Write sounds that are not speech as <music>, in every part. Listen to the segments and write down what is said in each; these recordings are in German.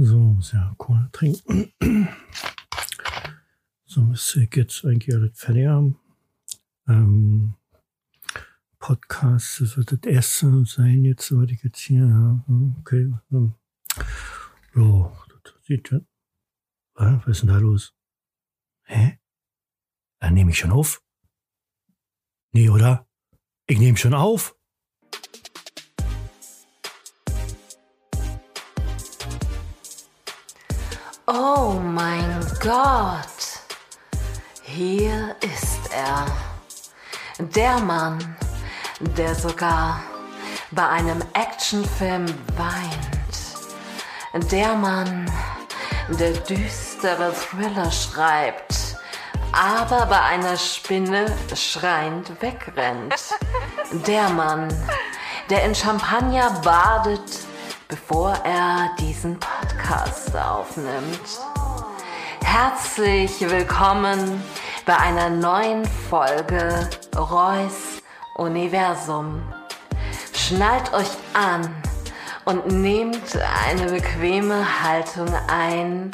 So, ja Cola trinken. <clears throat> So müsste ich jetzt eigentlich alles fertig haben. Ähm, Podcast, das wird das erste sein, jetzt, was ich jetzt hier habe. Okay. ähm, So, das sieht ja. Ah, Was ist denn da los? Hä? Dann nehme ich schon auf? Nee, oder? Ich nehme schon auf. Gott. Hier ist er. Der Mann, der sogar bei einem Actionfilm weint. Der Mann, der düstere Thriller schreibt, aber bei einer Spinne schreiend wegrennt. Der Mann, der in Champagner badet, bevor er diesen Podcast aufnimmt. Herzlich willkommen bei einer neuen Folge Reus Universum. Schnallt euch an und nehmt eine bequeme Haltung ein,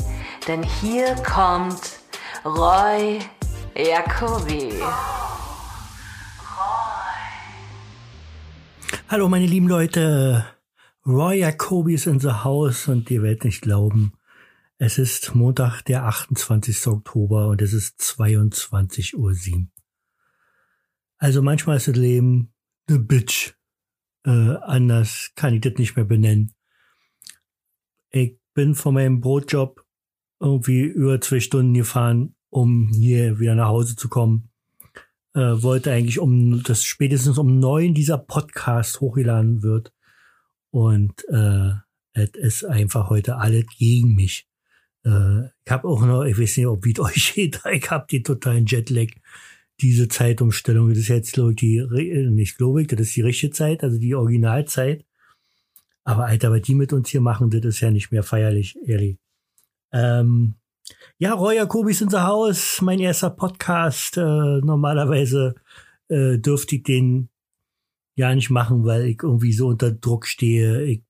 denn hier kommt Roy Jacobi. Hallo meine lieben Leute, Roy Jacobi ist in the house und ihr werdet nicht glauben, es ist Montag, der 28. Oktober und es ist 22.07 Uhr. Also manchmal ist das Leben eine Bitch. Äh, anders kann ich das nicht mehr benennen. Ich bin von meinem Brotjob irgendwie über zwei Stunden gefahren, um hier wieder nach Hause zu kommen. Äh, wollte eigentlich um das spätestens um neun dieser Podcast hochgeladen wird. Und äh, es ist einfach heute alles gegen mich. Äh, ich habe auch noch, ich weiß nicht, ob wie <laughs> euch geht, ich habe die totalen Jetlag. Diese Zeitumstellung, das ist jetzt glaube ich die, äh, nicht glaube ich, das ist die richtige Zeit, also die Originalzeit. Aber Alter, was die mit uns hier machen, das ist ja nicht mehr feierlich, ehrlich. Ähm, ja, Roy Jacobis in the House, mein erster Podcast. Äh, normalerweise äh, dürfte ich den ja nicht machen, weil ich irgendwie so unter Druck stehe. Ich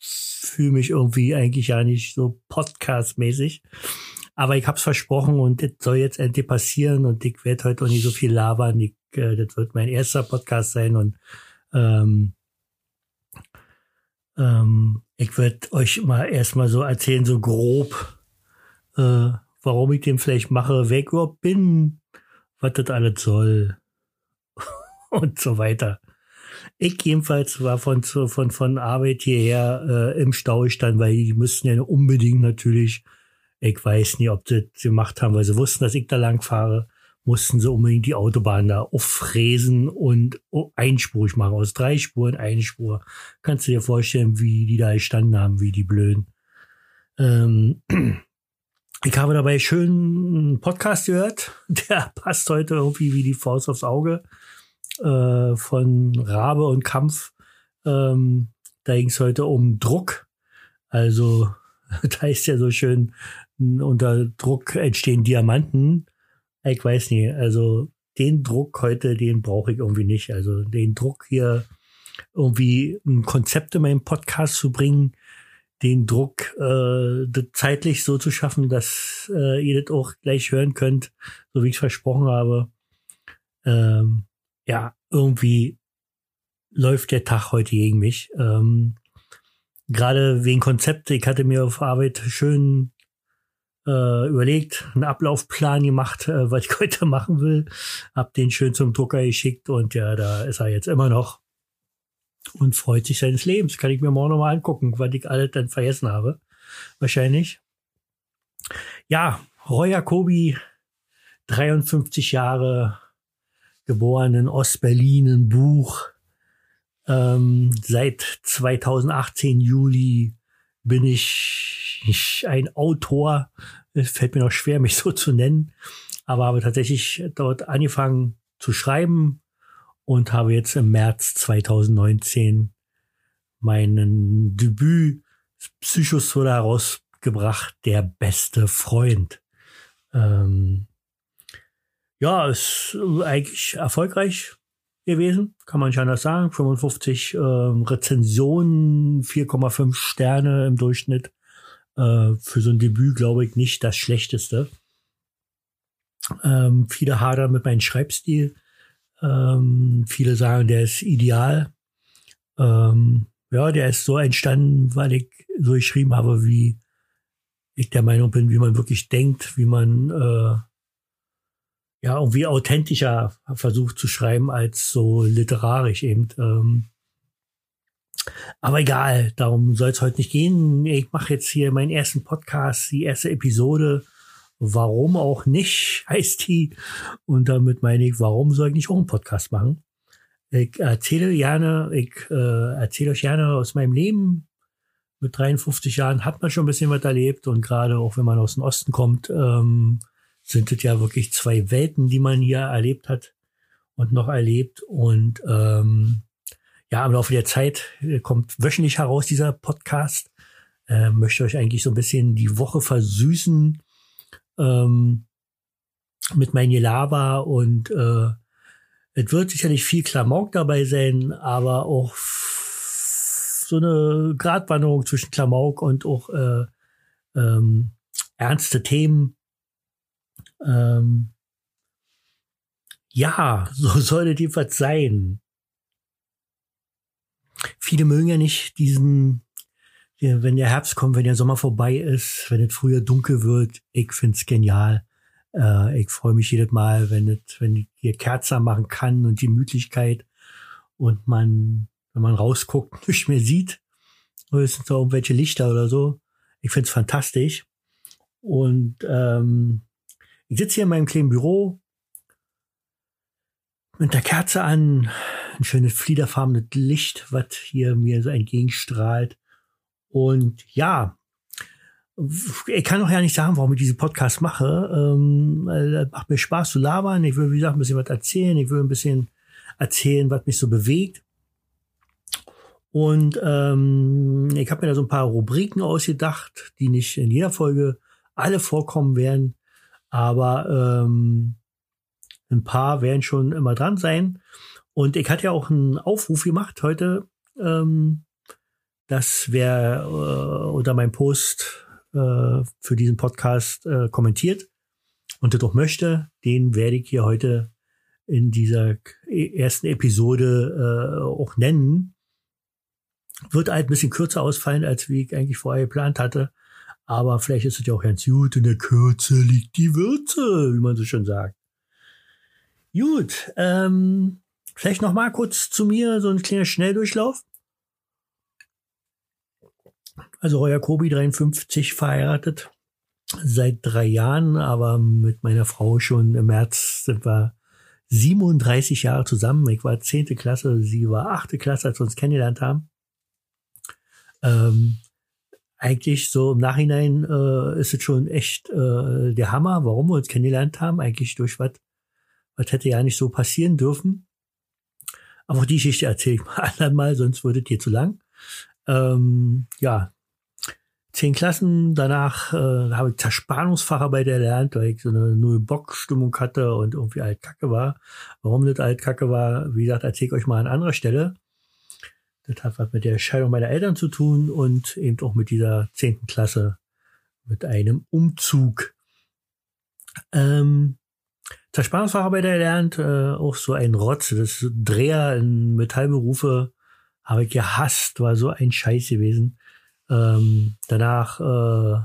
fühle mich irgendwie eigentlich ja nicht so podcastmäßig. Aber ich hab's versprochen und das soll jetzt endlich passieren und ich werde heute auch nicht so viel labern. Ich, äh, das wird mein erster Podcast sein und ähm, ähm, ich werde euch mal erstmal so erzählen, so grob, äh, warum ich den vielleicht mache, wer ich überhaupt bin, was das alles soll <laughs> und so weiter. Ich jedenfalls war von, von, von Arbeit hierher äh, im Stau stand, weil die müssten ja unbedingt natürlich, ich weiß nicht, ob sie das gemacht haben, weil sie wussten, dass ich da lang fahre, mussten sie unbedingt die Autobahn da auffräsen und einspurig machen. Aus drei Spuren eine Spur. Kannst du dir vorstellen, wie die da gestanden haben, wie die Blöden. Ähm, <clears throat> ich habe dabei schön einen Podcast gehört. <laughs> Der passt heute irgendwie wie die Faust aufs Auge äh, von Rabe und Kampf. Ähm, da ging es heute um Druck. Also <laughs> da ist ja so schön, unter Druck entstehen Diamanten. Ich weiß nicht, also den Druck heute, den brauche ich irgendwie nicht. Also den Druck hier irgendwie ein Konzept in meinem Podcast zu bringen, den Druck äh, zeitlich so zu schaffen, dass äh, ihr das auch gleich hören könnt, so wie ich es versprochen habe. Ähm, ja, irgendwie läuft der Tag heute gegen mich. Ähm, Gerade wegen Konzept, ich hatte mir auf Arbeit schön äh, überlegt, einen Ablaufplan gemacht, äh, was ich <laughs> heute machen will. Hab den schön zum Drucker geschickt und ja, da ist er jetzt immer noch und freut sich seines Lebens. Kann ich mir morgen nochmal angucken, was ich alles dann vergessen habe. Wahrscheinlich. Ja, Roy Jacobi, 53 Jahre, geboren in Ostberlin, ein Buch. Ähm, seit 2018 Juli bin ich nicht ein Autor. Es fällt mir noch schwer, mich so zu nennen. Aber habe tatsächlich dort angefangen zu schreiben und habe jetzt im März 2019 meinen Debüt Psychosphäre herausgebracht, der beste Freund. Ähm, ja, ist eigentlich erfolgreich gewesen, kann man nicht anders sagen. 55 ähm, Rezensionen, 4,5 Sterne im Durchschnitt. Äh, Äh, für so ein Debüt glaube ich nicht das Schlechteste. Ähm, viele hadern mit meinem Schreibstil. Ähm, viele sagen, der ist ideal. Ähm, ja, der ist so entstanden, weil ich so geschrieben habe, wie ich der Meinung bin, wie man wirklich denkt, wie man äh, ja irgendwie authentischer versucht zu schreiben als so literarisch eben. Ähm, aber egal, darum soll es heute nicht gehen. Ich mache jetzt hier meinen ersten Podcast, die erste Episode. Warum auch nicht, <laughs> heißt die. Und damit meine ich, warum soll ich nicht auch einen Podcast machen? Ich erzähle gerne, ich äh, erzähle euch gerne aus meinem Leben. Mit 53 Jahren hat man schon ein bisschen was erlebt und gerade auch wenn man aus dem Osten kommt, ähm, sind es ja wirklich zwei Welten, die man hier erlebt hat und noch erlebt. Und ähm, ja, im Laufe der Zeit äh, kommt wöchentlich heraus dieser Podcast. Äh, möchte euch eigentlich so ein bisschen die Woche versüßen ähm, mit meinem Gelaber und äh, es wird sicherlich viel Klamauk dabei sein, aber auch so eine Gratwanderung zwischen Klamauk und auch äh, ähm, ernste Themen. Ähm, ja, so <laughs> sollte was sein. Viele mögen ja nicht diesen, wenn der Herbst kommt, wenn der Sommer vorbei ist, wenn es früher dunkel wird. Ich find's genial. Äh, ich freue mich jedes Mal, wenn es, wenn ich hier Kerzen machen kann und die Gemütlichkeit und man, wenn man rausguckt, <laughs> nicht mehr sieht. Es sind so irgendwelche Lichter oder so. Ich find's fantastisch. Und ähm, ich sitze hier in meinem kleinen Büro mit der Kerze an, ein schönes fliederfarbenes Licht, was hier mir so entgegenstrahlt. Und ja, ich kann auch ja nicht sagen, warum ich diesen Podcast mache. Ähm, macht mir Spaß zu labern. Ich will, wie gesagt, ein bisschen was erzählen. Ich will ein bisschen erzählen, was mich so bewegt. Und ähm, ich habe mir da so ein paar Rubriken ausgedacht, die nicht in jeder Folge alle vorkommen werden, aber ähm, ein paar werden schon immer dran sein. Und ich hatte ja auch einen Aufruf gemacht heute, ähm, dass wer äh, unter meinem Post äh, für diesen Podcast äh, kommentiert und das auch möchte, den werde ich hier heute in dieser ersten Episode äh, auch nennen. Wird halt ein bisschen kürzer ausfallen, als wie ich eigentlich vorher geplant hatte. Aber vielleicht ist es ja auch ganz gut. In der Kürze liegt die Würze, wie man so schön sagt. Gut, ähm, vielleicht noch mal kurz zu mir, so ein kleiner Schnelldurchlauf. Also Roya Kobi 53 verheiratet seit drei Jahren, aber mit meiner Frau schon im März sind wir 37 Jahre zusammen. Ich war zehnte Klasse, sie war achte Klasse, als wir uns kennengelernt haben. Ähm, eigentlich so im Nachhinein äh, ist es schon echt äh, der Hammer, warum wir uns kennengelernt haben. Eigentlich durch was, was hätte ja nicht so passieren dürfen. Aber auch die Geschichte erzähle ich <laughs> mal andermal, sonst würde es hier zu lang. Ähm, ja, zehn Klassen. Danach äh, habe ich Zerspannungsfacharbeit erlernt, weil ich so eine null Bock-Stimmung hatte und irgendwie alt Kacke war. Warum das alt Kacke war, wie gesagt, erzähle ich euch mal an anderer Stelle. Das hat was mit der Scheidung meiner Eltern zu tun und eben auch mit dieser zehnten Klasse mit einem Umzug. Ähm, Zerspannungsfacharbeit erlernt, äh, auch so ein Rotz, das Dreher in Metallberufe habe ich gehasst, war so ein Scheiß gewesen. Ähm, danach äh,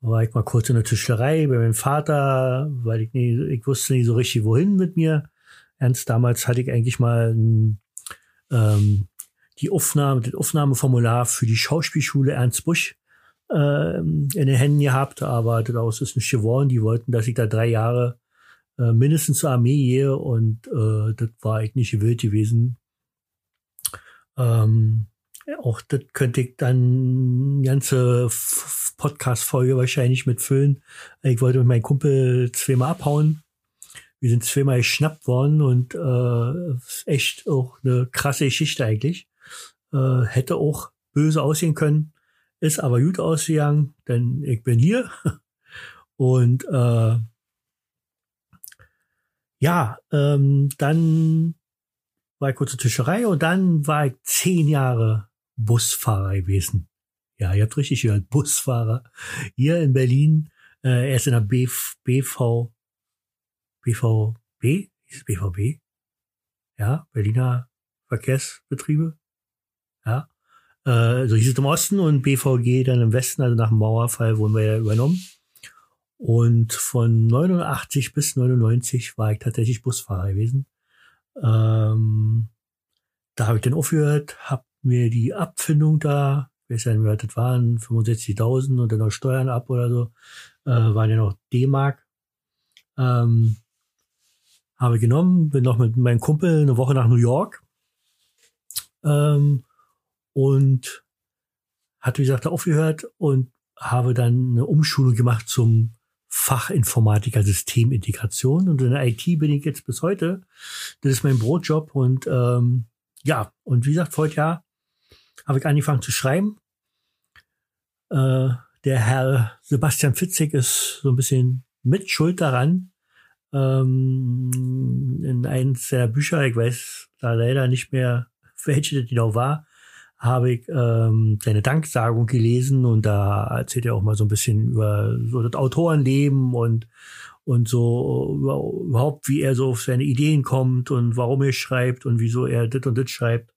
war ich mal kurz in der Tischlerei bei meinem Vater, weil ich nie, ich wusste nicht so richtig wohin mit mir. Ernst, damals hatte ich eigentlich mal ein, ähm, die Aufnahme, das Aufnahmeformular für die Schauspielschule Ernst Busch äh, in den Händen gehabt, aber daraus ist nicht geworden. Die wollten, dass ich da drei Jahre äh, mindestens zur Armee gehe und äh, das war eigentlich nicht gewillt gewesen. Ähm, auch das könnte ich dann ganze Podcast-Folge wahrscheinlich mitfüllen. Ich wollte mit meinem Kumpel zweimal abhauen. Wir sind zweimal geschnappt worden und äh, echt auch eine krasse Geschichte eigentlich. Äh, hätte auch böse aussehen können, ist aber gut ausgegangen, denn ich bin hier. <laughs> Und äh, ja, ähm, dann war ich kurz zur Tischerei und dann war ich zehn Jahre Busfahrer gewesen. Ja, ihr habt richtig gehört, Busfahrer. Hier in Berlin, äh, er ist in der BV, BV, BVB, BVB? Ja, Berliner Verkehrsbetriebe. Ja. Äh, so hieß es im Osten und BVG dann im Westen, also nach dem Mauerfall wurden wir ja übernommen. Und von 89 bis 99 war ich tatsächlich Busfahrer gewesen. Ähm, da habe ich dann aufgehört, habe mir die Abfindung da, ich weiß ja nicht mehr, das waren 65.000 und dann noch Steuern ab oder so, äh, waren ja noch D-Mark. Ähm, habe genommen, bin noch mit meinem Kumpel eine Woche nach New York ähm, und hatte, wie gesagt, aufgehört und habe dann eine Umschulung gemacht zum Fachinformatiker Systemintegration und in der IT bin ich jetzt bis heute. Das ist mein Brotjob und ähm, ja, und wie gesagt, vor Jahr habe ich angefangen zu schreiben. Äh, der Herr Sebastian Fitzig ist so ein bisschen mit Schuld daran. Ähm, in eins der Bücher, ich weiß da leider nicht mehr, <laughs> welche das genau war, habe ich ähm, seine Danksagung gelesen und da erzählt er auch mal so ein bisschen über so das Autorenleben und und so überhaupt, wie er so auf seine Ideen kommt und warum er schreibt und wieso er das und das schreibt.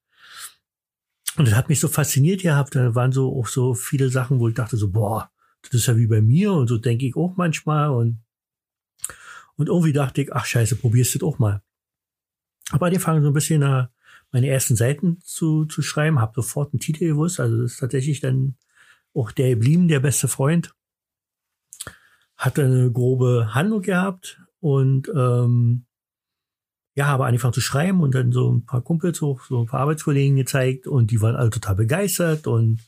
Und das hat mich so fasziniert gehabt. Da waren so auch so viele Sachen, wo ich dachte so, boah, das ist ja wie bei mir und so denke ich auch manchmal und und irgendwie dachte ich, ach scheiße, probierst du das auch mal. Aber die fangen so ein bisschen nach meine ersten Seiten zu, zu schreiben, habe sofort einen Titel gewusst. Also das ist tatsächlich dann auch der geblieben, der beste Freund. Hatte eine grobe Handlung gehabt und ähm, ja, habe angefangen zu schreiben und dann so ein paar Kumpels hoch, so ein paar Arbeitskollegen gezeigt und die waren alle total begeistert und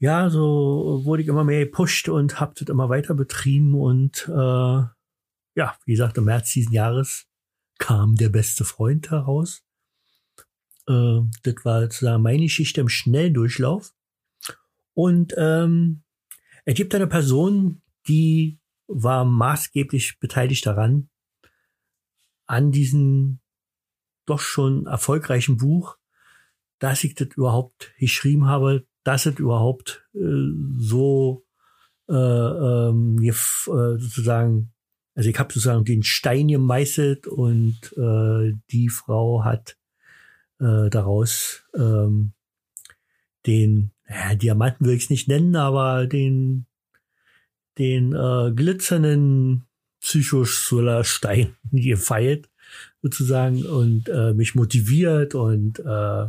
ja, so wurde ich immer mehr gepusht und habe das immer weiter betrieben und äh, ja, wie gesagt, im März diesen Jahres kam der beste Freund heraus. Äh, das war sozusagen meine Geschichte im Schnelldurchlauf. Und ähm, er gibt eine Person, die war maßgeblich beteiligt daran, an diesem doch schon erfolgreichen Buch, dass ich das überhaupt geschrieben habe, dass es überhaupt äh, so äh, ähm, äh, sozusagen, also ich habe sozusagen den Stein gemeißelt und äh, die Frau hat äh, daraus ähm, den ja, Diamanten will ich es nicht nennen, aber den den äh, glitzernden Psychosolarstein <laughs> gefeilt sozusagen und äh, mich motiviert und äh,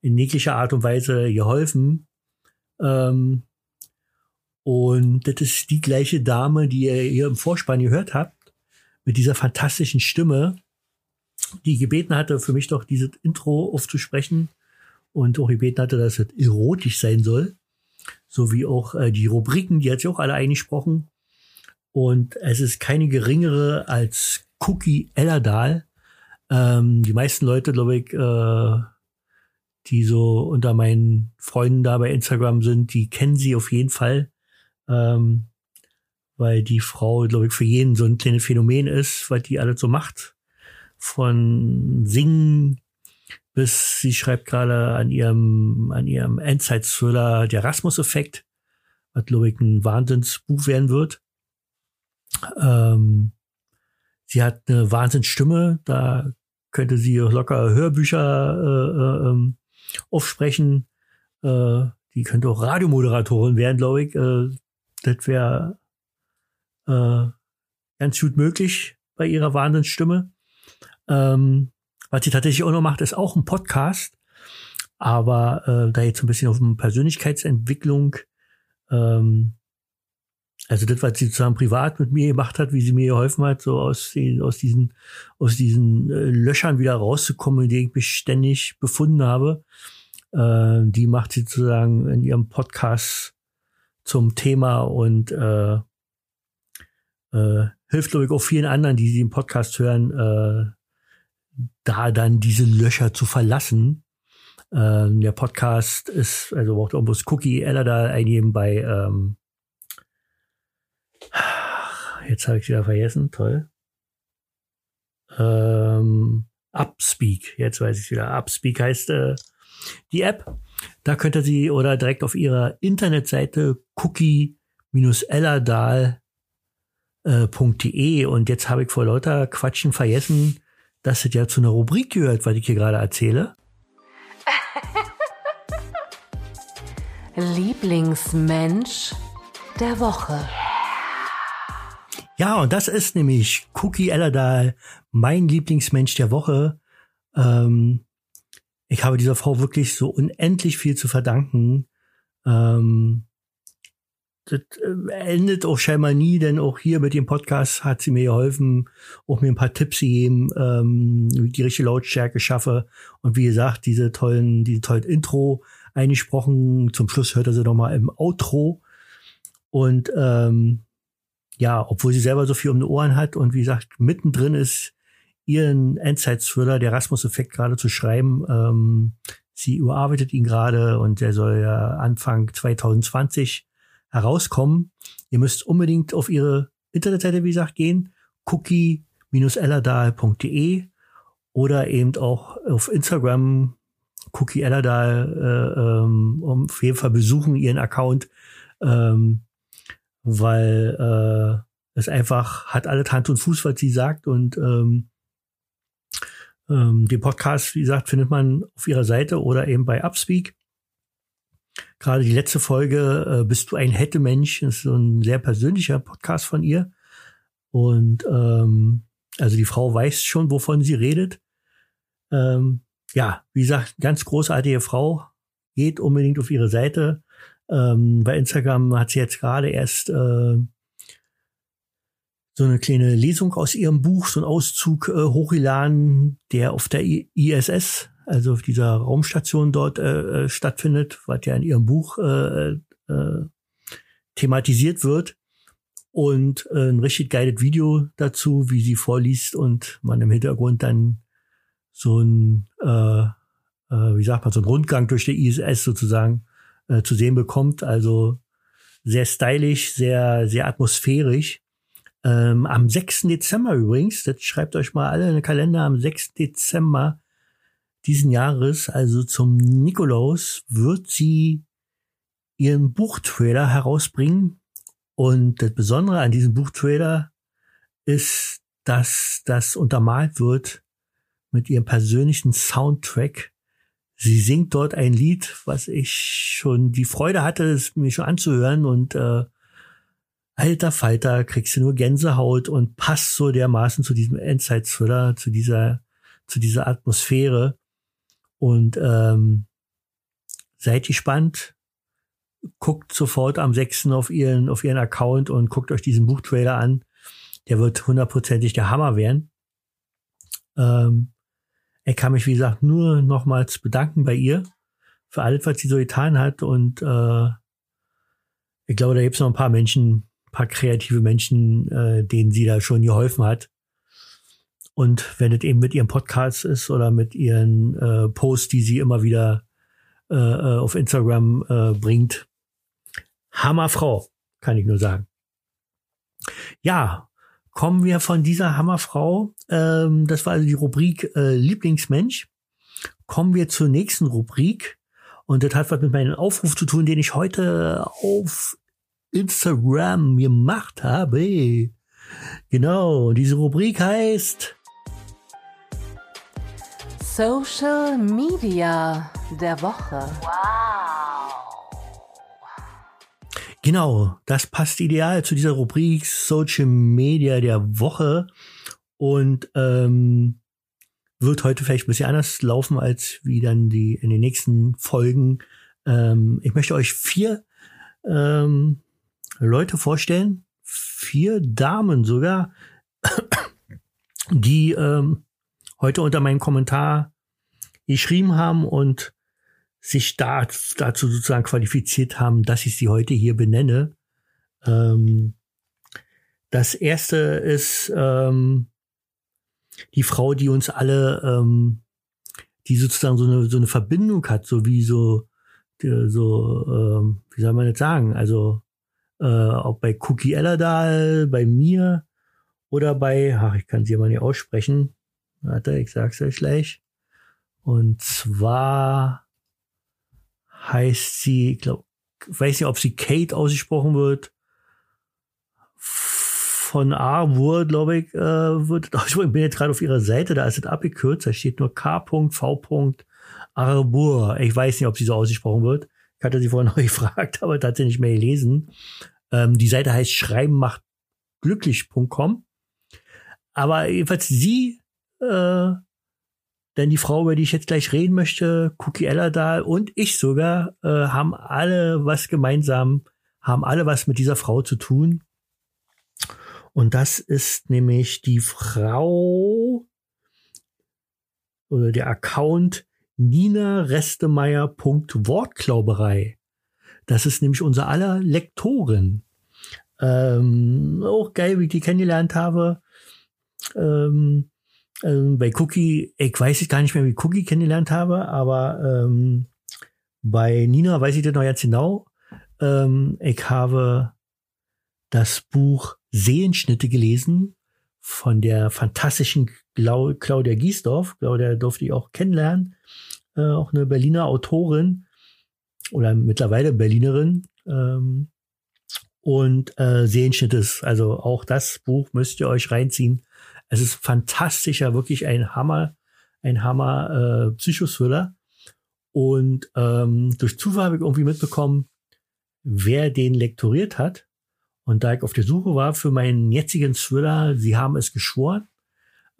in jeglicher Art und Weise geholfen. Ähm, und das ist die gleiche Dame, die ihr hier im Vorspann gehört habt, mit dieser fantastischen Stimme, die gebeten hatte, für mich doch dieses Intro aufzusprechen und auch gebeten hatte, dass es erotisch sein soll. So wie auch äh, die Rubriken, die hat sie auch alle eingesprochen. Und es ist keine geringere als Cookie Ellerdahl. Ähm, die meisten Leute, glaube ich, äh, die so unter meinen Freunden da bei Instagram sind, die kennen sie auf jeden Fall. Ähm, weil die Frau, glaube ich, für jeden so ein kleines Phänomen ist, was die alles so macht von Singen bis sie schreibt gerade an ihrem, an ihrem Endzeit-Thriller Der Rasmus-Effekt, was, glaube ich, ein Wahnsinnsbuch werden wird. Ähm, sie hat eine Wahnsinnsstimme, da könnte sie locker Hörbücher äh, äh, ähm, aufsprechen. Äh, die könnte auch Radiomoderatorin werden, glaube ich. Äh, das wäre äh, ganz gut möglich bei ihrer Wahnsinnsstimme. Ähm, was sie tatsächlich auch noch macht, ist auch ein Podcast. Aber äh, da jetzt ein bisschen auf Persönlichkeitsentwicklung, ähm, also das, was sie sozusagen privat mit mir gemacht hat, wie sie mir geholfen hat, so aus, aus diesen, aus diesen äh, Löchern wieder rauszukommen, in denen ich mich ständig befunden habe, äh, die macht sie sozusagen in ihrem Podcast zum Thema und äh, äh, hilft, glaube ich, auch vielen anderen, die sie im Podcast hören, äh, da dann diese Löcher zu verlassen. Ähm, der Podcast ist, also braucht irgendwas Cookie Ella da eingeben bei, ähm, jetzt habe ich wieder vergessen, toll. Ähm, Upspeak, jetzt weiß ich wieder. Upspeak heißt äh, die App. Da könnt ihr sie oder direkt auf ihrer Internetseite cookie-ellerdahl.de und jetzt habe ich vor lauter Quatschen vergessen, dass es ja zu einer Rubrik gehört, was ich hier gerade erzähle. <laughs> Lieblingsmensch der Woche. Ja, und das ist nämlich Cookie Ellerdahl, mein Lieblingsmensch der Woche. Ähm, ich habe dieser Frau wirklich so unendlich viel zu verdanken. Ähm, das äh, endet auch scheinbar nie, denn auch hier mit dem Podcast hat sie mir geholfen, auch mir ein paar Tipps gegeben, ähm, wie ich die richtige Lautstärke schaffe. Und wie gesagt, diese tollen, diese tollen Intro eingesprochen. Zum Schluss hört er sie noch mal im Outro. Und ähm, ja, obwohl sie selber so viel um die Ohren hat und wie gesagt, mittendrin ist, ihren Endzeit-Thriller, der Rasmus-Effekt, gerade zu schreiben. Ähm, sie überarbeitet ihn gerade und der soll ja Anfang 2020 herauskommen. Ihr müsst unbedingt auf ihre Internetseite, wie gesagt, gehen, cookie-ellerdal.de oder eben auch auf Instagram Cookie Ellerdal äh, ähm, auf jeden Fall besuchen ihren Account, ähm, weil äh, es einfach hat alle Hand und Fuß, was sie sagt und ähm, ähm, den Podcast, wie gesagt, findet man auf ihrer Seite oder eben bei Upspeak. Gerade die letzte Folge, äh, Bist du ein Hätte-Mensch, ist so ein sehr persönlicher Podcast von ihr. Und ähm, also die Frau weiß schon, wovon sie redet. Ähm, ja, wie gesagt, ganz großartige Frau. Geht unbedingt auf ihre Seite. Ähm, bei Instagram hat sie jetzt gerade erst äh, so eine kleine Lesung aus ihrem Buch, so ein Auszug äh, hochgeladen, der auf der ISS, also auf dieser Raumstation dort äh, äh, stattfindet, was ja in ihrem Buch äh, äh, thematisiert wird. Und äh, ein richtig geiles Video dazu, wie sie vorliest und man im Hintergrund dann so ein, äh, äh, wie sagt man, so ein Rundgang durch die ISS sozusagen äh, zu sehen bekommt. Also sehr stylisch, sehr, sehr atmosphärisch. Ähm, am 6. Dezember übrigens, das schreibt euch mal alle in den Kalender, am 6. Dezember diesen Jahres, also zum Nikolaus, wird sie ihren Buchtrailer herausbringen. Und das Besondere an diesem Buchtrailer ist, dass das untermalt wird mit ihrem persönlichen Soundtrack. Sie singt dort ein Lied, was ich schon die Freude hatte, es mir schon anzuhören und äh, alter Falter, kriegst du nur Gänsehaut und passt so dermaßen zu diesem Endzeit-Thriller, zu dieser, zu dieser Atmosphäre. Und ähm, seid gespannt. Guckt sofort am 6. auf ihren, auf ihren Account und guckt euch diesen Buchtrailer an. Der wird hundertprozentig der Hammer werden. Ähm, ich kann mich, wie gesagt, nur nochmals bedanken bei ihr für alles, was sie so getan hat. Und äh, ich glaube, da gibt es noch ein paar Menschen, paar kreative Menschen, äh, denen sie da schon geholfen hat. Und wenn es eben mit ihrem Podcast ist oder mit ihren äh, Posts, die sie immer wieder äh, äh, auf Instagram äh, bringt, Hammerfrau, kann ich nur sagen. Ja, kommen wir von dieser Hammerfrau, ähm, das war also die Rubrik äh, Lieblingsmensch, kommen wir zur nächsten Rubrik. Und das hat was mit meinem Aufruf zu tun, den ich heute auf Instagram gemacht habe. Genau, diese Rubrik heißt Social Media der Woche. Wow. Genau, das passt ideal zu dieser Rubrik Social Media der Woche und ähm, wird heute vielleicht ein bisschen anders laufen als wie dann die in den nächsten Folgen. Ähm, ich möchte euch vier ähm, Leute vorstellen, vier Damen sogar, <coughs> die ähm, heute unter meinem Kommentar geschrieben haben und sich da, dazu sozusagen qualifiziert haben, dass ich sie heute hier benenne. Ähm, das erste ist ähm, die Frau, die uns alle, ähm, die sozusagen so eine, so eine Verbindung hat, so wie so, so, ähm, wie soll man das sagen? Also äh, auch bei Cookie Ellerdahl, bei mir oder bei, ach, ich kann sie aber nicht aussprechen. Warte, ich sag's euch gleich. Und zwar heißt sie, ich glaube, weiß nicht, ob sie Kate ausgesprochen wird. Von A Wur, glaube ich, äh, wird ich bin jetzt gerade auf ihrer Seite, da ist es abgekürzt, da steht nur K.V. Arbur. Ich weiß nicht, ob sie so ausgesprochen wird. Ich hatte sie vorhin <laughs> noch gefragt, aber tatsächlich nicht mehr gelesen. Ähm, die Seite heißt schreibenmachtglücklich.com. Aber jedenfalls sie, äh, denn die Frau, über die ich jetzt gleich reden möchte, Cookie Ellerdahl und ich sogar, äh, haben alle was gemeinsam, haben alle was mit dieser Frau zu tun. Und das ist nämlich die Frau oder der Account Nina. Das ist nämlich unser aller Lektorin. Ähm, auch geil, wie ich die kennengelernt habe. Ähm, ähm, bei Cookie, ich weiß ich gar nicht mehr, wie Cookie kennengelernt habe, aber ähm, bei Nina weiß ich das noch ganz genau. Ähm, ich habe das Buch Seelenschnitte gelesen von der fantastischen Claudia Giesdorf. Claudia durfte ich auch kennenlernen. Äh, auch eine Berliner Autorin oder mittlerweile Berlinerin. Ähm, und äh, Sehenschnittes. Also auch das Buch müsst ihr euch reinziehen. Es ist fantastischer, wirklich ein Hammer, ein Hammer äh, Psychothriller. Und ähm, durch Zufall habe ich irgendwie mitbekommen, wer den lektoriert hat. Und da ich auf der Suche war für meinen jetzigen Thriller, sie haben es geschworen,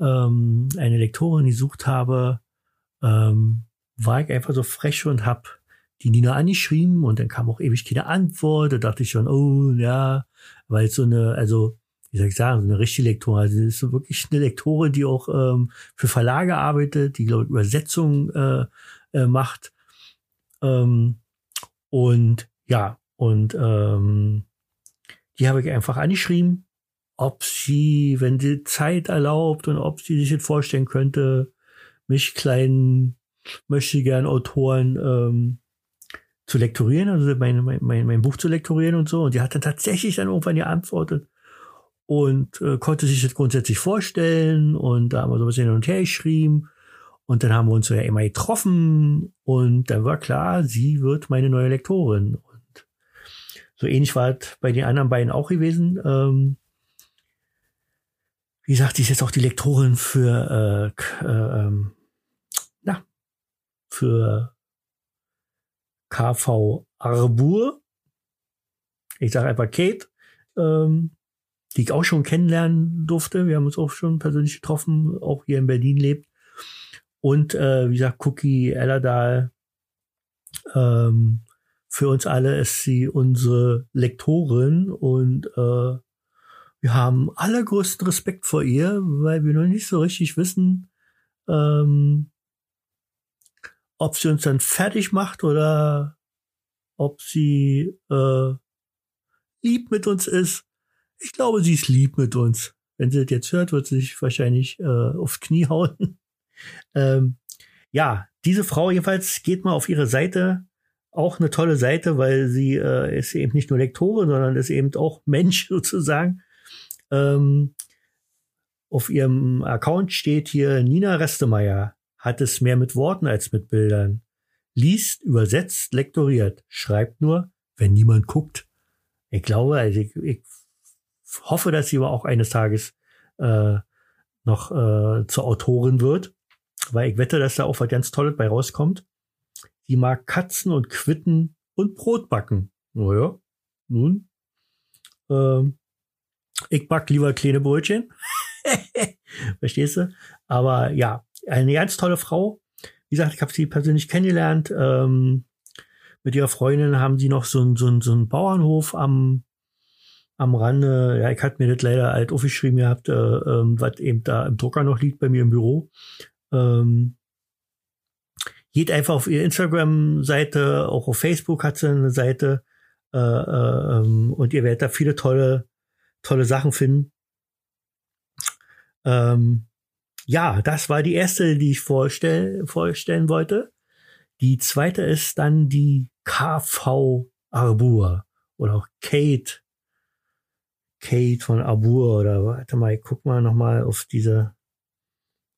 ähm, eine Lektorin gesucht habe, ähm, war ich einfach so frech und hab die Nina angeschrieben und dann kam auch ewig keine Antwort. Da dachte ich schon, oh ja, weil so eine, also wie soll ich sagen, eine richtige Lektorin, also das ist wirklich eine Lektorin, die auch ähm, für Verlage arbeitet, die glaube ich Übersetzungen äh, äh, macht. Ähm, und ja, und ähm, die habe ich einfach angeschrieben, ob sie, wenn sie Zeit erlaubt und ob sie sich jetzt vorstellen könnte, mich kleinen möchte gern Autoren ähm, zu lektorieren, also mein, mein, mein, mein Buch zu lektorieren und so. Und die hat dann tatsächlich dann irgendwann geantwortet und äh, konnte sich das grundsätzlich vorstellen. Und da haben wir so ein bisschen hin und her geschrieben. Und dann haben wir uns ja immer getroffen und dann war klar, sie wird meine neue Lektorin. Und so ähnlich war es bei den anderen beiden auch gewesen. Ähm, wie gesagt, sie ist jetzt auch die Lektorin für äh, äh, ähm, na, für KV Arbur. Ich sage einfach Kate, ähm, die ich auch schon kennenlernen durfte. Wir haben uns auch schon persönlich getroffen, auch hier in Berlin lebt. Und äh, wie gesagt, Cookie Ellerdahl, ähm, für uns alle ist sie unsere Lektorin und äh, wir haben allergrößten Respekt vor ihr, weil wir noch nicht so richtig wissen, ähm, ob sie uns dann fertig macht oder ob sie äh, lieb mit uns ist. Ich glaube, sie ist lieb mit uns. Wenn sie das jetzt hört, wird sie sich wahrscheinlich äh, aufs Knie hauen. <laughs> ähm, ja, diese Frau jedenfalls geht mal auf ihre Seite. Auch eine tolle Seite, weil sie äh, ist eben nicht nur Lektorin, sondern ist eben auch <laughs> Mensch sozusagen. Ähm, auf ihrem Account steht hier Nina Restemeier hat es mehr mit Worten als mit Bildern. Liest, übersetzt, lektoriert, schreibt nur, wenn niemand guckt. Ich glaube, also ich, ich hoffe, dass sie aber auch eines Tages äh, noch äh, zur Autorin wird, weil ich wette, dass da auch was ganz Tolles bei rauskommt. Sie mag Katzen und Quitten und Brot backen. Naja, nun. Ähm, ich back lieber kleine Brötchen. <laughs> Verstehst du? Aber ja, eine ganz tolle Frau. Wie gesagt, ich habe sie persönlich kennengelernt. Ähm, mit ihrer Freundin haben sie noch so einen so so ein Bauernhof am, am Rande. Ja, ich hatte mir das leider alt aufgeschrieben gehabt, äh, ähm, was eben da im Drucker noch liegt bei mir im Büro. Ähm, geht einfach auf ihre Instagram-Seite, auch auf Facebook hat sie eine Seite. Äh, äh, ähm, und ihr werdet da viele tolle, tolle Sachen finden. Ähm, ja, das war die erste, die ich vorstell, vorstellen wollte. Die zweite ist dann die KV Arbur oder auch Kate. Kate von Arbur oder warte mal, ich guck mal nochmal auf diese,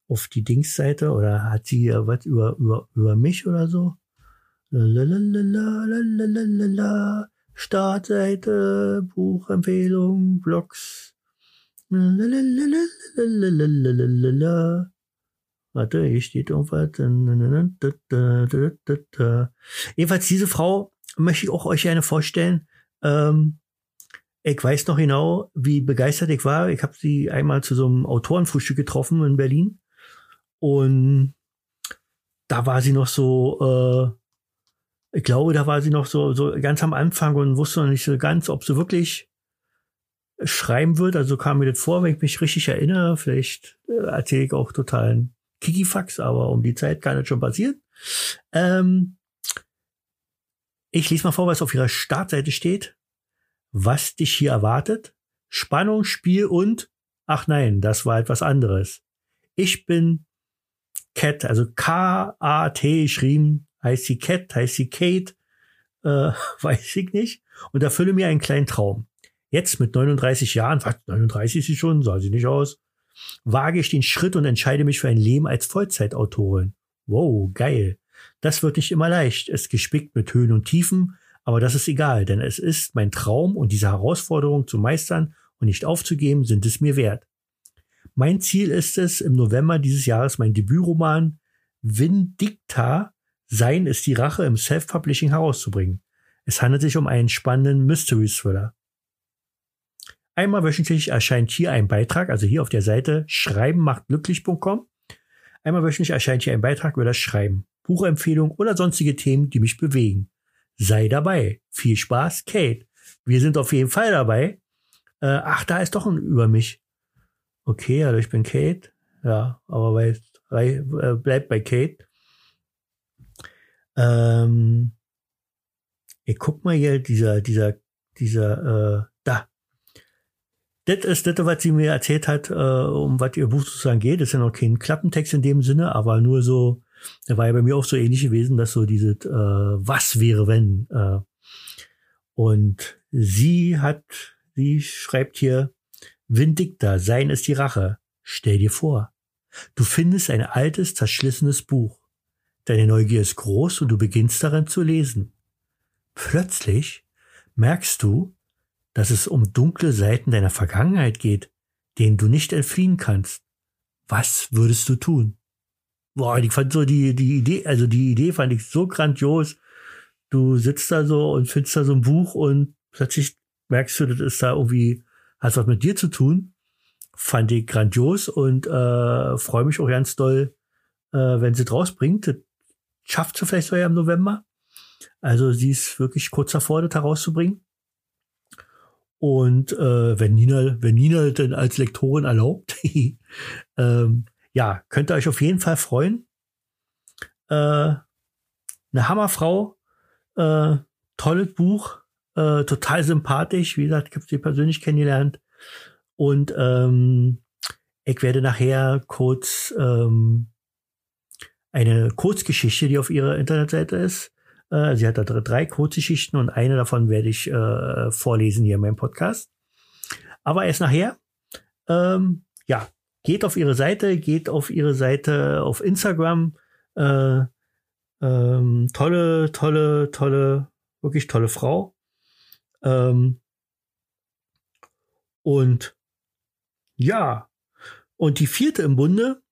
auf die Dingsseite oder hat sie ja was über, über, über mich oder so? Lalalala, Startseite, Buchempfehlung, Blogs. Lalalala. Warte, hier steht irgendwas. Jedenfalls diese Frau möchte ich auch euch gerne vorstellen. Ähm, ich weiß noch genau, wie begeistert ich war. Ich habe sie einmal zu so einem Autorenfrühstück getroffen in Berlin. Und da war sie noch so, äh, ich glaube, da war sie noch so, so ganz am Anfang und wusste noch nicht so ganz, ob sie wirklich schreiben wird. Also kam mir das vor, wenn ich mich richtig erinnere. Vielleicht äh, erzähle ich auch totalen Kikifax, aber um die Zeit kann das schon passieren. Ähm, ich lese mal vor, was auf ihrer Startseite steht. Was dich hier erwartet? Spannung, Spiel und, ach nein, das war etwas anderes. Ich bin Cat, also K-A-T geschrieben, heißt sie Cat, heißt sie Kate, äh, <laughs> weiß ich nicht. Und erfülle mir einen kleinen Traum. Jetzt mit 39 Jahren, was, 39 ist sie schon, sah sie nicht aus, wage ich den Schritt und entscheide mich für ein Leben als Vollzeitautorin. Wow, geil. Das wird nicht immer leicht, ist gespickt mit Höhen und Tiefen, aber das ist egal, denn es ist mein Traum und diese Herausforderung zu meistern und nicht aufzugeben, sind es mir wert. Mein Ziel ist es, im November dieses Jahres mein Debütroman Vindicta, Sein ist die Rache im Self-Publishing herauszubringen. Es handelt sich um einen spannenden Mystery-Thriller. Einmal wöchentlich erscheint hier ein Beitrag, also hier auf der Seite schreibenmachtglücklich.com. Einmal wöchentlich erscheint hier ein Beitrag über das Schreiben, Buchempfehlung oder sonstige Themen, die mich bewegen. Sei dabei. Viel Spaß, Kate. Wir sind auf jeden Fall dabei. Äh, ach, da ist doch ein über mich. Okay, also ich bin Kate. Ja, aber bei, äh, bleibt bei Kate. Ähm, ich guck mal hier, dieser, dieser, dieser, äh, da, das ist das, was sie mir erzählt hat, äh, um was ihr Buch sozusagen geht. Das ist ja noch kein Klappentext in dem Sinne, aber nur so, da war ja bei mir auch so ähnlich gewesen, dass so dieses äh, Was wäre wenn. Äh, und sie hat, sie schreibt hier, Vindicta, sein ist die Rache. Stell dir vor, du findest ein altes, zerschlissenes Buch. Deine Neugier ist groß und du beginnst darin zu lesen. Plötzlich merkst du, dass es um dunkle Seiten deiner Vergangenheit geht, denen du nicht entfliehen kannst. Was würdest du tun? Boah, ich fand so die, die Idee, also die Idee fand ich so grandios. Du sitzt da so und findest da so ein Buch und plötzlich merkst du, das ist da irgendwie, hat was mit dir zu tun. Fand ich grandios und äh, freue mich auch ganz doll, äh, wenn sie draus bringt. Das schafft sie vielleicht sogar im November. Also sie ist wirklich kurz davor, das herauszubringen. Und äh, wenn Nina, wenn Nina denn als Lektorin erlaubt, <laughs> ähm, ja, könnt ihr euch auf jeden Fall freuen. Äh, eine Hammerfrau, äh, tolles Buch, äh, total sympathisch. Wie gesagt, ich habe sie persönlich kennengelernt. Und ähm, ich werde nachher kurz ähm, eine Kurzgeschichte, die auf ihrer Internetseite ist, äh, sie hat da drei Kurzgeschichten und eine davon werde ich äh, vorlesen hier in meinem Podcast. Aber erst nachher. Ähm, ja, geht auf ihre Seite, geht auf ihre Seite auf Instagram. Äh, ähm, tolle, tolle, tolle, wirklich tolle Frau. Ähm, und ja, und die vierte im Bunde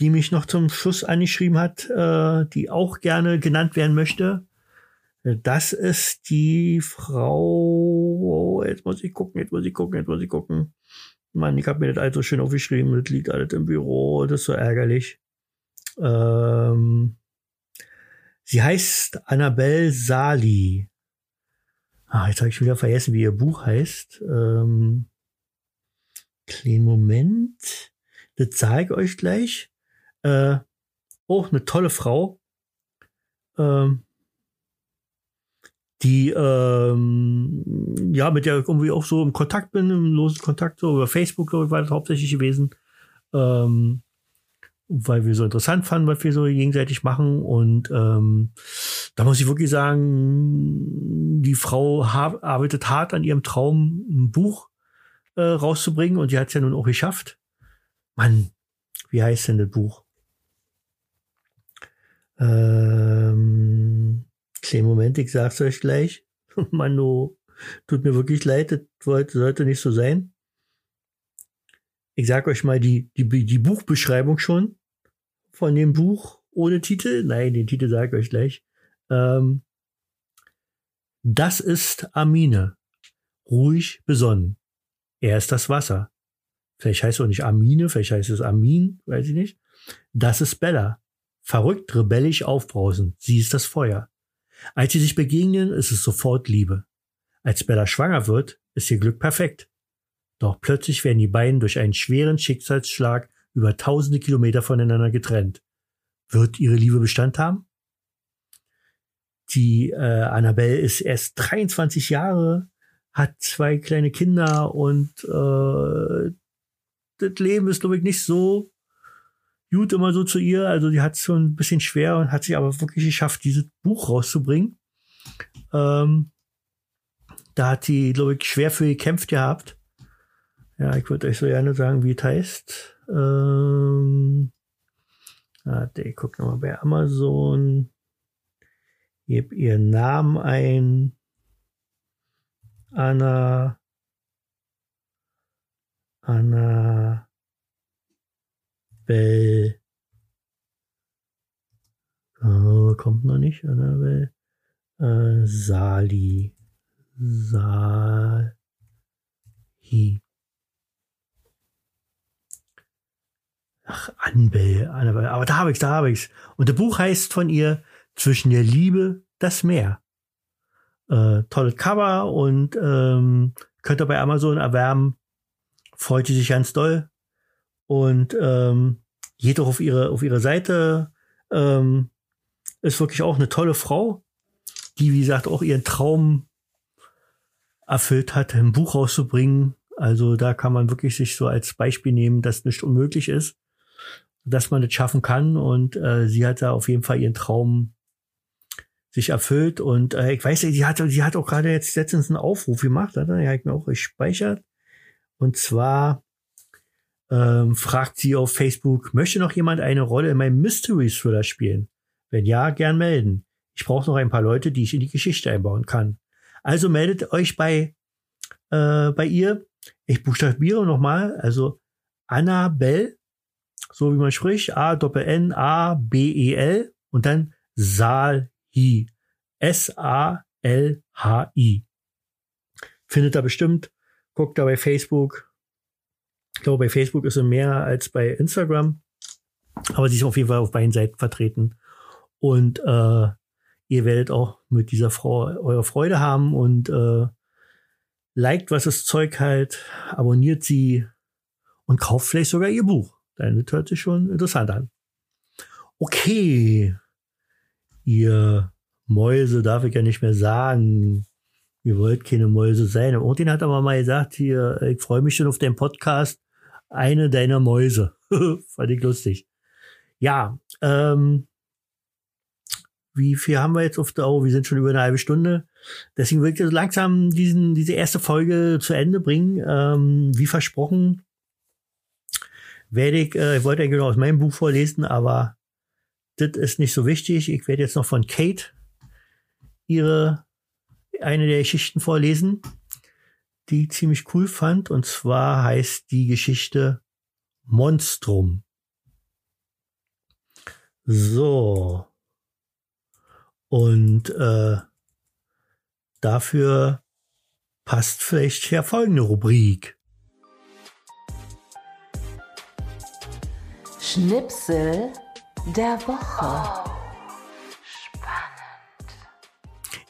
die mich noch zum Schluss angeschrieben hat, äh, die auch gerne genannt werden möchte. Das ist die Frau. Oh, jetzt muss ich gucken, jetzt muss ich gucken, jetzt muss ich gucken. Mann, ich habe mir das alles so schön aufgeschrieben. Das liegt alles im Büro. Das ist so ärgerlich. Ähm, sie heißt Annabelle Sali. Ah, jetzt habe ich wieder vergessen, wie ihr Buch heißt. Ähm, kleinen Moment. Das zeige ich euch gleich. Äh, auch eine tolle Frau, ähm, die ähm, ja mit der irgendwie auch so im Kontakt bin, im losen Kontakt, so über Facebook, glaube ich, war das hauptsächlich gewesen. Ähm, weil wir so interessant fanden, was wir so gegenseitig machen. Und ähm, da muss ich wirklich sagen, die Frau arbeitet hart an ihrem Traum, ein Buch äh, rauszubringen und die hat es ja nun auch geschafft. Mann, wie heißt denn das Buch? Ähm, Kleinen Moment, ich sag's euch gleich. <laughs> Mano, tut mir wirklich leid, das sollte nicht so sein. Ich sag euch mal die, die, die Buchbeschreibung schon von dem Buch ohne Titel. Nein, den Titel sage ich euch gleich. Ähm, das ist Amine. Ruhig besonnen. Er ist das Wasser. Vielleicht heißt es auch nicht Amine, vielleicht heißt es Amin, weiß ich nicht. Das ist Bella. Verrückt, rebellisch, aufbrausend. Sie ist das Feuer. Als sie sich begegnen, ist es sofort Liebe. Als Bella schwanger wird, ist ihr Glück perfekt. Doch plötzlich werden die beiden durch einen schweren Schicksalsschlag über tausende Kilometer voneinander getrennt. Wird ihre Liebe Bestand haben? Die äh, Annabelle ist erst 23 Jahre, hat zwei kleine Kinder und äh, das Leben ist, glaube ich, nicht so gut immer so zu ihr. Also die hat es schon ein bisschen schwer und hat sich aber wirklich geschafft, dieses Buch rauszubringen. Ähm, da hat sie, glaube ich, schwer für gekämpft gehabt. Ja, ich würde euch so gerne sagen, wie es heißt. Ähm, warte, ich gucke nochmal bei Amazon. Gebe ihren Namen ein. Anna. Anna. Bell. Oh, kommt noch nicht, Annabelle. Äh, Sali. Sali. Ach, Annabelle, Annabelle. Aber da habe ich's, da habe ich's. Und das Buch heißt von ihr Zwischen der Liebe das Meer. Äh, tolles Cover und ähm, könnt ihr bei Amazon erwerben. Freut sie sich ganz doll. Und ähm, geht doch auf ihre, auf ihre Seite. Ähm, ist wirklich auch eine tolle Frau, die, wie gesagt, auch ihren Traum erfüllt hat, ein Buch rauszubringen. Also da kann man wirklich sich so als Beispiel nehmen, dass nicht unmöglich ist dass man das schaffen kann. Und äh, sie hat da auf jeden Fall ihren Traum sich erfüllt. Und äh, ich weiß, sie hat, sie hat auch gerade jetzt letztens einen Aufruf gemacht, hat hat mir auch gespeichert. Und zwar ähm, fragt sie auf Facebook, möchte noch jemand eine Rolle in meinem Mystery Thriller spielen? Wenn ja, gern melden. Ich brauche noch ein paar Leute, die ich in die Geschichte einbauen kann. Also meldet euch bei, äh, bei ihr. Ich buchstabiere nochmal, also Annabelle so wie man spricht, A Doppel N A B E und dann Salhi. S A L H I. Findet da bestimmt, guckt da bei Facebook. Ich glaube, bei Facebook ist sie mehr als bei Instagram. Aber sie ist auf jeden Fall auf beiden Seiten vertreten. Und äh, ihr werdet auch mit dieser Frau eure Freude haben und äh, liked, was das Zeug halt, abonniert sie und kauft vielleicht sogar ihr Buch. Das hört sich schon interessant an. Okay, ihr Mäuse darf ich ja nicht mehr sagen. Ihr wollt keine Mäuse sein. Und den hat aber mal gesagt, hier, ich freue mich schon auf den Podcast. Eine deiner Mäuse. <laughs> Fand ich lustig. Ja, ähm, wie viel haben wir jetzt auf der Auge? Wir sind schon über eine halbe Stunde. Deswegen will ich so langsam diesen, diese erste Folge zu Ende bringen. Ähm, wie versprochen, werde ich, äh, ich wollte eigentlich aus meinem Buch vorlesen, aber das ist nicht so wichtig. Ich werde jetzt noch von Kate ihre eine der Geschichten vorlesen, die ich ziemlich cool fand. Und zwar heißt die Geschichte Monstrum. So. Und äh, dafür passt vielleicht ja folgende Rubrik. Schnipsel der Woche.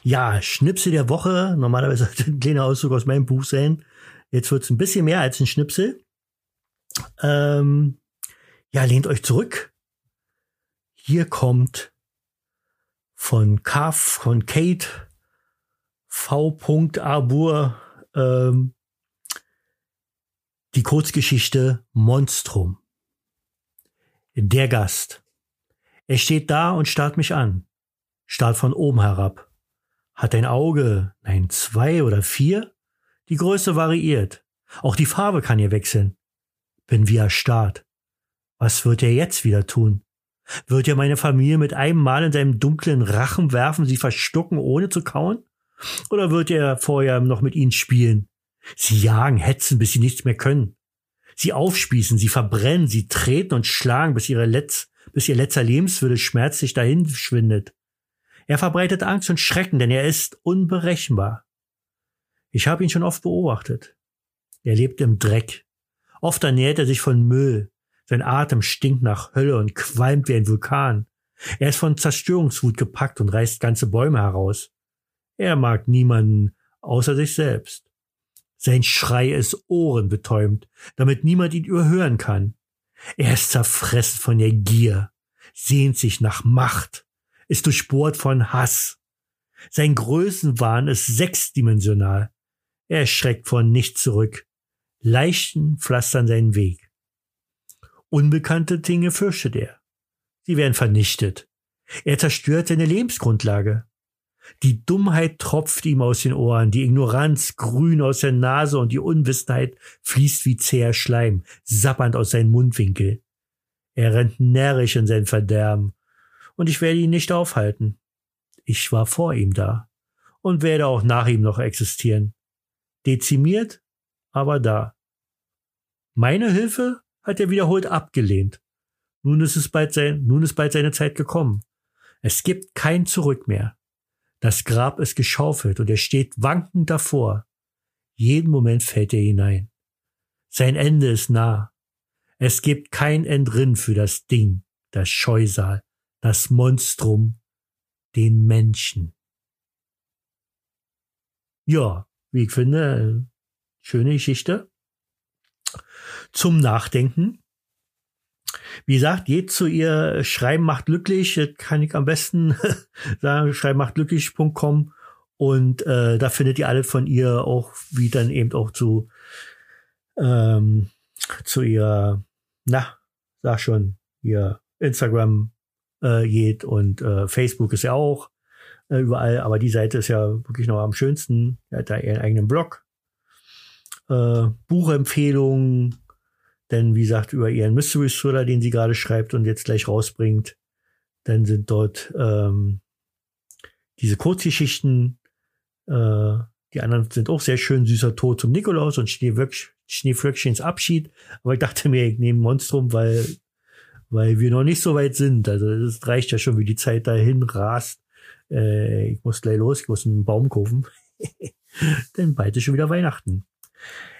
Ja, Schnipsel der Woche. Normalerweise <laughs> ein kleiner Auszug aus meinem Buch sein. Jetzt wird es ein bisschen mehr als ein Schnipsel. Ähm, ja, lehnt euch zurück. Hier kommt von Kaf, von Kate V. Arbur ähm, die Kurzgeschichte Monstrum. Der Gast. Er steht da und starrt mich an. Starrt von oben herab. Hat ein Auge, nein, zwei oder vier? Die Größe variiert. Auch die Farbe kann hier wechseln. Bin wie erstarrt. Was wird er jetzt wieder tun? Wird er meine Familie mit einem Mal in seinem dunklen Rachen werfen, sie verstucken, ohne zu kauen? Oder wird er vorher noch mit ihnen spielen? Sie jagen, hetzen, bis sie nichts mehr können. Sie aufspießen, sie verbrennen, sie treten und schlagen, bis, ihre Letz bis ihr letzter Lebenswille schmerzlich dahin schwindet. Er verbreitet Angst und Schrecken, denn er ist unberechenbar. Ich habe ihn schon oft beobachtet. Er lebt im Dreck. Oft ernährt er sich von Müll. Sein Atem stinkt nach Hölle und qualmt wie ein Vulkan. Er ist von Zerstörungswut gepackt und reißt ganze Bäume heraus. Er mag niemanden außer sich selbst. Sein Schrei ist ohrenbetäubend, damit niemand ihn überhören kann. Er ist zerfressen von der Gier, sehnt sich nach Macht, ist durchbohrt von Hass. Sein Größenwahn ist sechsdimensional. Er schreckt von nichts zurück. Leichten pflastern seinen Weg. Unbekannte Dinge fürchtet er. Sie werden vernichtet. Er zerstört seine Lebensgrundlage. Die Dummheit tropft ihm aus den Ohren, die Ignoranz grün aus der Nase und die Unwissenheit fließt wie zäher Schleim, sappernd aus seinen Mundwinkel. Er rennt närrisch in sein Verderben, und ich werde ihn nicht aufhalten. Ich war vor ihm da und werde auch nach ihm noch existieren. Dezimiert, aber da. Meine Hilfe hat er wiederholt abgelehnt. Nun ist es bald sein, nun ist bald seine Zeit gekommen. Es gibt kein Zurück mehr. Das Grab ist geschaufelt und er steht wankend davor. Jeden Moment fällt er hinein. Sein Ende ist nah. Es gibt kein Entrinn für das Ding, das Scheusal, das Monstrum, den Menschen. Ja, wie ich finde, schöne Geschichte. Zum Nachdenken. Wie gesagt, geht zu ihr, Schreiben macht glücklich, kann ich am besten <laughs> sagen, schreibenmachtglücklich.com und äh, da findet ihr alles von ihr auch, wie dann eben auch zu, ähm, zu ihr, na, sag schon, ihr Instagram äh, geht und äh, Facebook ist ja auch äh, überall, aber die Seite ist ja wirklich noch am schönsten. Er hat da ihren eigenen Blog. Äh, Buchempfehlungen, denn wie gesagt, über ihren Mystery Thriller, den sie gerade schreibt und jetzt gleich rausbringt, dann sind dort ähm, diese Kurzgeschichten, äh, die anderen sind auch sehr schön, süßer Tod zum Nikolaus und Schneeflöckchens Abschied. Aber ich dachte mir, ich nehme Monstrum, weil, weil wir noch nicht so weit sind. Also es reicht ja schon, wie die Zeit dahin rast. Äh, ich muss gleich los, ich muss einen Baum kaufen. <laughs> Denn bald ist schon wieder Weihnachten.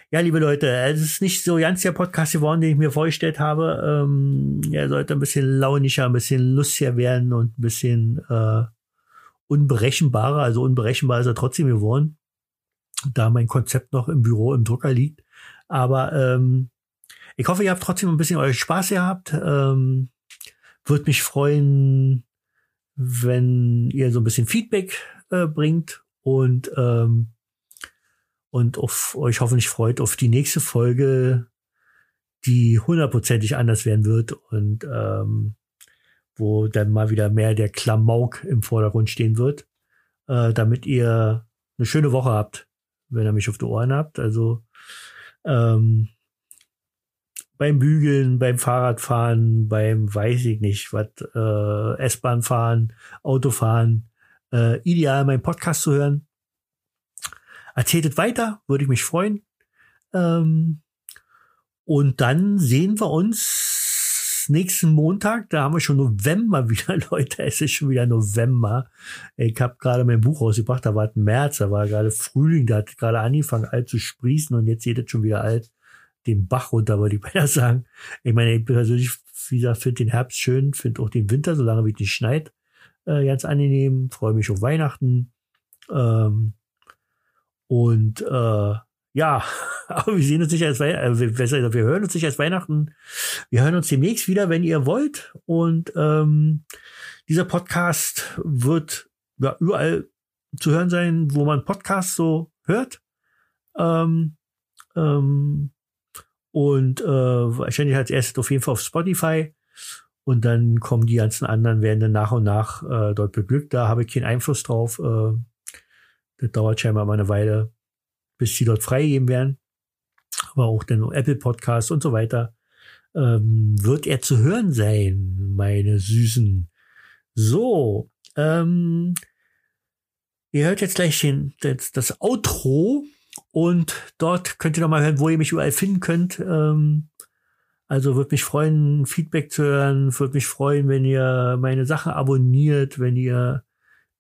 Ja, liebe Leute, es ist nicht so ganz der Podcast geworden, den ich mir vorgestellt habe. Ähm, er sollte ein bisschen launischer, ein bisschen lustiger werden und ein bisschen äh, unberechenbarer. Also unberechenbar ist er trotzdem geworden, da mein Konzept noch im Büro im Drucker liegt. Aber ähm, ich hoffe, ihr habt trotzdem ein bisschen euren Spaß gehabt. Ähm, Würde mich freuen, wenn ihr so ein bisschen Feedback äh, bringt und ähm, und auf euch hoffentlich freut auf die nächste Folge, die hundertprozentig anders werden wird und ähm, wo dann mal wieder mehr der Klamauk im Vordergrund stehen wird, äh, damit ihr eine schöne Woche habt, wenn ihr mich auf die Ohren habt. Also ähm, beim Bügeln, beim Fahrradfahren, beim weiß ich nicht, was äh, S-Bahn fahren, Autofahren, äh, ideal meinen Podcast zu hören. Erzählt es weiter, würde ich mich freuen. Ähm, und dann sehen wir uns nächsten Montag. Da haben wir schon November <laughs> wieder, Leute. Es ist schon wieder November. Ich habe gerade mein Buch rausgebracht. Da war es März, da war gerade Frühling. Da hat gerade angefangen, alt zu sprießen. Und jetzt geht es schon wieder alt den Bach runter, würde ich <laughs> beinahe sagen. Ich meine, ich persönlich, wie gesagt, finde den Herbst schön, finde auch den Winter, solange wie es nicht schneit, äh, ganz angenehm. Freue mich auf Weihnachten. Ähm, und äh, ja, <laughs> aber wir sehen uns sicher als Weihnachten, äh, wir hören uns sicher als Weihnachten. Wir hören uns demnächst wieder, wenn ihr wollt. Und ähm, dieser Podcast wird ja, überall zu hören sein, wo man Podcasts so hört. Ähm, ähm, und äh, wahrscheinlich als erstes auf jeden Fall auf Spotify. Und dann kommen die ganzen anderen, werden dann nach und nach äh, dort beglückt. Da habe ich keinen Einfluss drauf. Äh, das dauert scheinbar mal eine Weile, bis die dort freigegeben werden. Aber auch dann Apple Podcasts und so weiter. ähm, wird er zu hören sein, meine Süßen. So, ähm, ihr hört jetzt gleich den, das, das Outro und dort könnt ihr noch mal hören, wo ihr mich überall finden könnt. Ähm, also würde mich freuen, Feedback zu hören. Würde mich freuen, wenn ihr meine Sachen abonniert, wenn ihr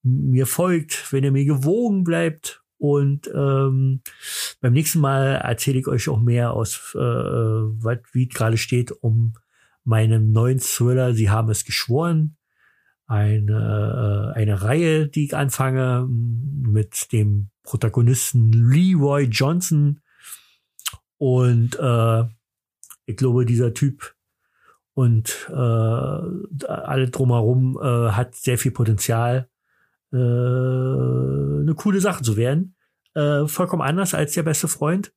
mir folgt, wenn ihr mir gewogen bleibt. Und ähm, beim nächsten Mal erzähle ich euch auch mehr aus, äh, was wie gerade steht, um meinen neuen Thriller. Sie haben es geschworen. Eine, äh, eine Reihe, die ich anfange mit dem Protagonisten Leroy Johnson. Und äh, ich glaube, dieser Typ und äh, alle drumherum äh, hat sehr viel Potenzial, äh, eine coole Sache zu werden. Äh, vollkommen anders als der beste Freund.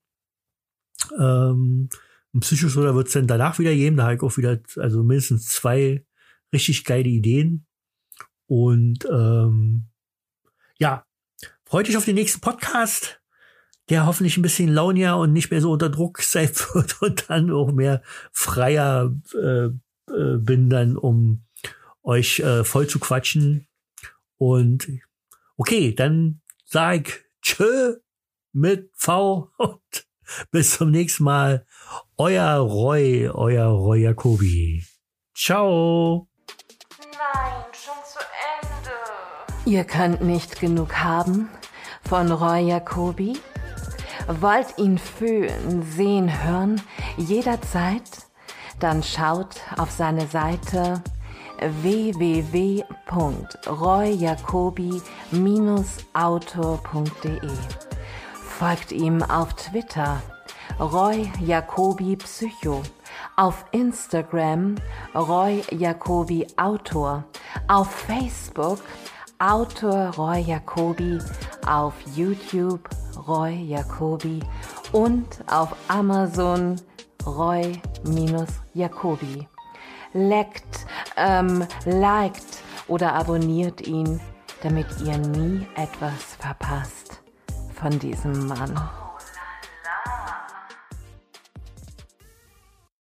Ähm, ein Psychothriller wird es dann danach wieder geben. Da habe ich auch wieder, also mindestens zwei richtig geile Ideen. Und ähm, ja, freut dich auf den nächsten Podcast der hoffentlich ein bisschen launier und nicht mehr so unter Druck sein <laughs> wird und dann auch mehr freier äh, äh, bin dann, um euch äh, voll zu quatschen. Und okay, dann sag ich tschö mit V und <laughs> bis zum nächsten Mal. Euer Roy, euer Roy Jacobi. Ciao. Nein, schon zu Ende. Ihr könnt nicht genug haben von Roy Jacobi? Wollt ihn fühlen, sehen, hören, jederzeit? Dann schaut auf seine Seite www.royjacobi-autor.de. Folgt ihm auf Twitter Roy Jacobi Psycho, auf Instagram Roy Jacobi Autor, auf Facebook Autor Roy Jacobi, auf YouTube Roy Jacobi und auf Amazon Roy-Jacobi. Leckt, ähm, liked oder abonniert ihn, damit ihr nie etwas verpasst von diesem Mann.